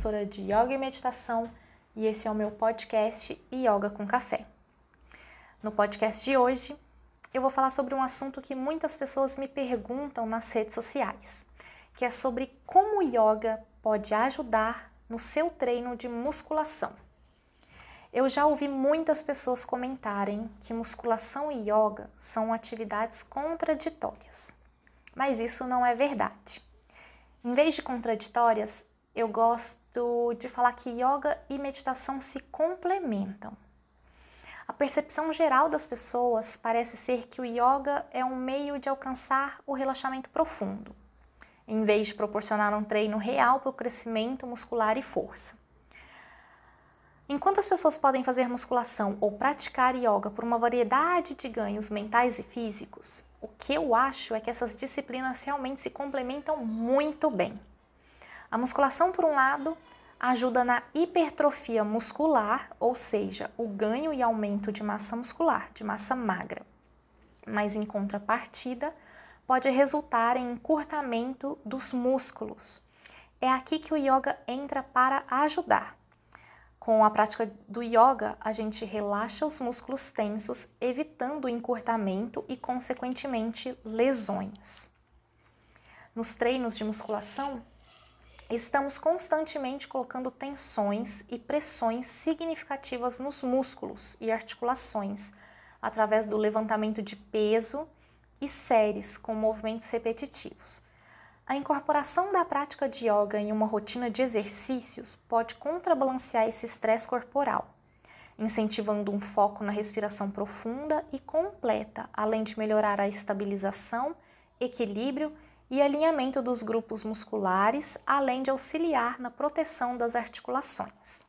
professora de Yoga e Meditação e esse é o meu podcast Yoga com Café. No podcast de hoje, eu vou falar sobre um assunto que muitas pessoas me perguntam nas redes sociais, que é sobre como o yoga pode ajudar no seu treino de musculação. Eu já ouvi muitas pessoas comentarem que musculação e yoga são atividades contraditórias, mas isso não é verdade. Em vez de contraditórias, eu gosto de falar que yoga e meditação se complementam. A percepção geral das pessoas parece ser que o yoga é um meio de alcançar o relaxamento profundo, em vez de proporcionar um treino real para o crescimento muscular e força. Enquanto as pessoas podem fazer musculação ou praticar yoga por uma variedade de ganhos mentais e físicos, o que eu acho é que essas disciplinas realmente se complementam muito bem. A musculação, por um lado, ajuda na hipertrofia muscular, ou seja, o ganho e aumento de massa muscular, de massa magra. Mas em contrapartida, pode resultar em encurtamento dos músculos. É aqui que o yoga entra para ajudar. Com a prática do yoga, a gente relaxa os músculos tensos, evitando o encurtamento e, consequentemente, lesões. Nos treinos de musculação, estamos constantemente colocando tensões e pressões significativas nos músculos e articulações através do levantamento de peso e séries com movimentos repetitivos. A incorporação da prática de yoga em uma rotina de exercícios pode contrabalancear esse estresse corporal, incentivando um foco na respiração profunda e completa, além de melhorar a estabilização, equilíbrio e alinhamento dos grupos musculares, além de auxiliar na proteção das articulações.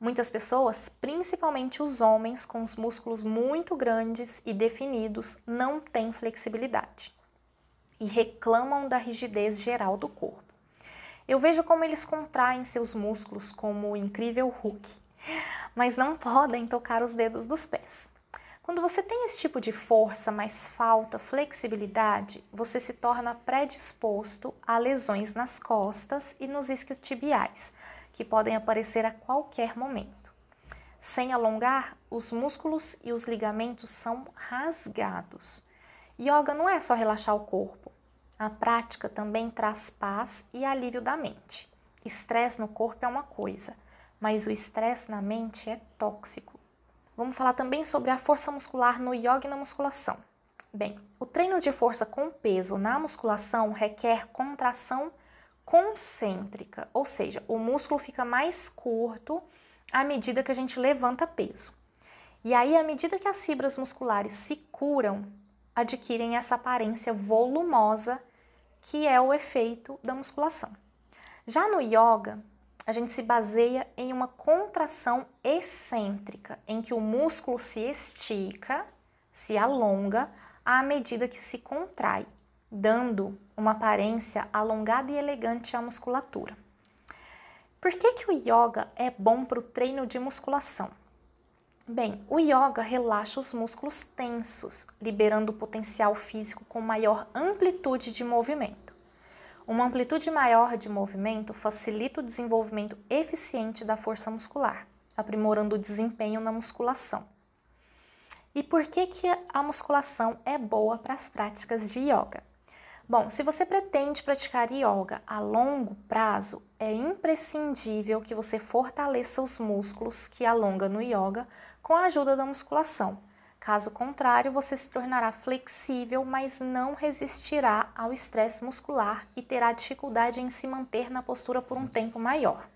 Muitas pessoas, principalmente os homens com os músculos muito grandes e definidos, não têm flexibilidade e reclamam da rigidez geral do corpo. Eu vejo como eles contraem seus músculos como o incrível Hulk, mas não podem tocar os dedos dos pés. Quando você tem esse tipo de força, mas falta flexibilidade, você se torna predisposto a lesões nas costas e nos isquiotibiais, que podem aparecer a qualquer momento. Sem alongar, os músculos e os ligamentos são rasgados. Yoga não é só relaxar o corpo. A prática também traz paz e alívio da mente. Estresse no corpo é uma coisa, mas o estresse na mente é tóxico. Vamos falar também sobre a força muscular no yoga e na musculação. Bem, o treino de força com peso na musculação requer contração concêntrica, ou seja, o músculo fica mais curto à medida que a gente levanta peso. E aí, à medida que as fibras musculares se curam, adquirem essa aparência volumosa que é o efeito da musculação. Já no yoga, a gente se baseia em uma contração excêntrica, em que o músculo se estica, se alonga à medida que se contrai, dando uma aparência alongada e elegante à musculatura. Por que, que o yoga é bom para o treino de musculação? Bem, o yoga relaxa os músculos tensos, liberando o potencial físico com maior amplitude de movimento. Uma amplitude maior de movimento facilita o desenvolvimento eficiente da força muscular, aprimorando o desempenho na musculação. E por que, que a musculação é boa para as práticas de yoga? Bom, se você pretende praticar yoga a longo prazo, é imprescindível que você fortaleça os músculos que alonga no yoga com a ajuda da musculação Caso contrário, você se tornará flexível, mas não resistirá ao estresse muscular e terá dificuldade em se manter na postura por um tempo maior.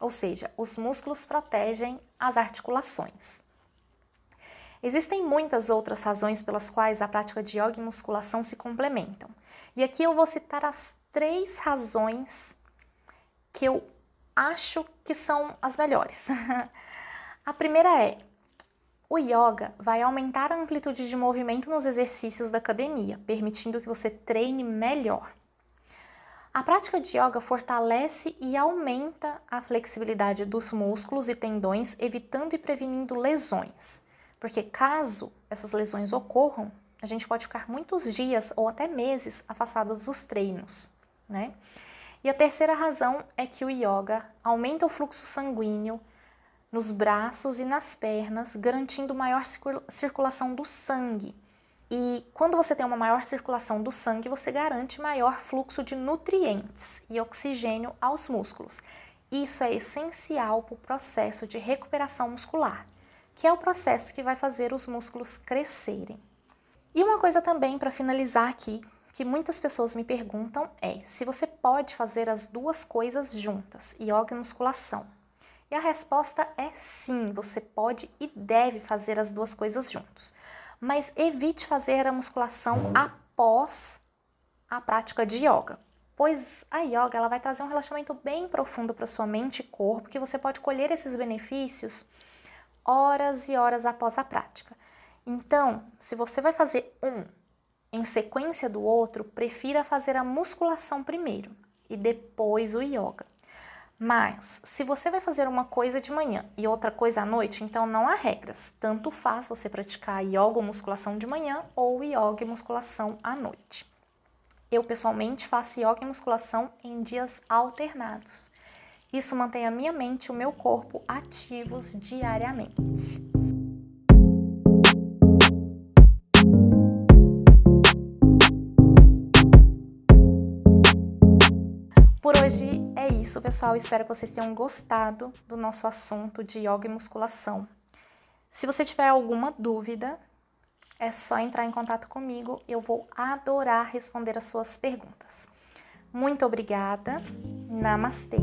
Ou seja, os músculos protegem as articulações. Existem muitas outras razões pelas quais a prática de yoga e musculação se complementam. E aqui eu vou citar as três razões que eu acho que são as melhores. a primeira é o yoga vai aumentar a amplitude de movimento nos exercícios da academia, permitindo que você treine melhor. A prática de yoga fortalece e aumenta a flexibilidade dos músculos e tendões, evitando e prevenindo lesões. Porque caso essas lesões ocorram, a gente pode ficar muitos dias ou até meses afastados dos treinos, né? E a terceira razão é que o yoga aumenta o fluxo sanguíneo nos braços e nas pernas, garantindo maior circulação do sangue. E quando você tem uma maior circulação do sangue, você garante maior fluxo de nutrientes e oxigênio aos músculos. Isso é essencial para o processo de recuperação muscular, que é o processo que vai fazer os músculos crescerem. E uma coisa também para finalizar aqui, que muitas pessoas me perguntam é se você pode fazer as duas coisas juntas, yoga e musculação. E a resposta é sim, você pode e deve fazer as duas coisas juntos. Mas evite fazer a musculação após a prática de yoga, pois a yoga ela vai trazer um relaxamento bem profundo para sua mente e corpo, que você pode colher esses benefícios horas e horas após a prática. Então, se você vai fazer um em sequência do outro, prefira fazer a musculação primeiro e depois o yoga. Mas, se você vai fazer uma coisa de manhã e outra coisa à noite, então não há regras. Tanto faz você praticar yoga ou musculação de manhã ou yoga e musculação à noite. Eu pessoalmente faço yoga e musculação em dias alternados. Isso mantém a minha mente e o meu corpo ativos diariamente. Isso, pessoal. Espero que vocês tenham gostado do nosso assunto de yoga e musculação. Se você tiver alguma dúvida, é só entrar em contato comigo. Eu vou adorar responder as suas perguntas. Muito obrigada. Namastê.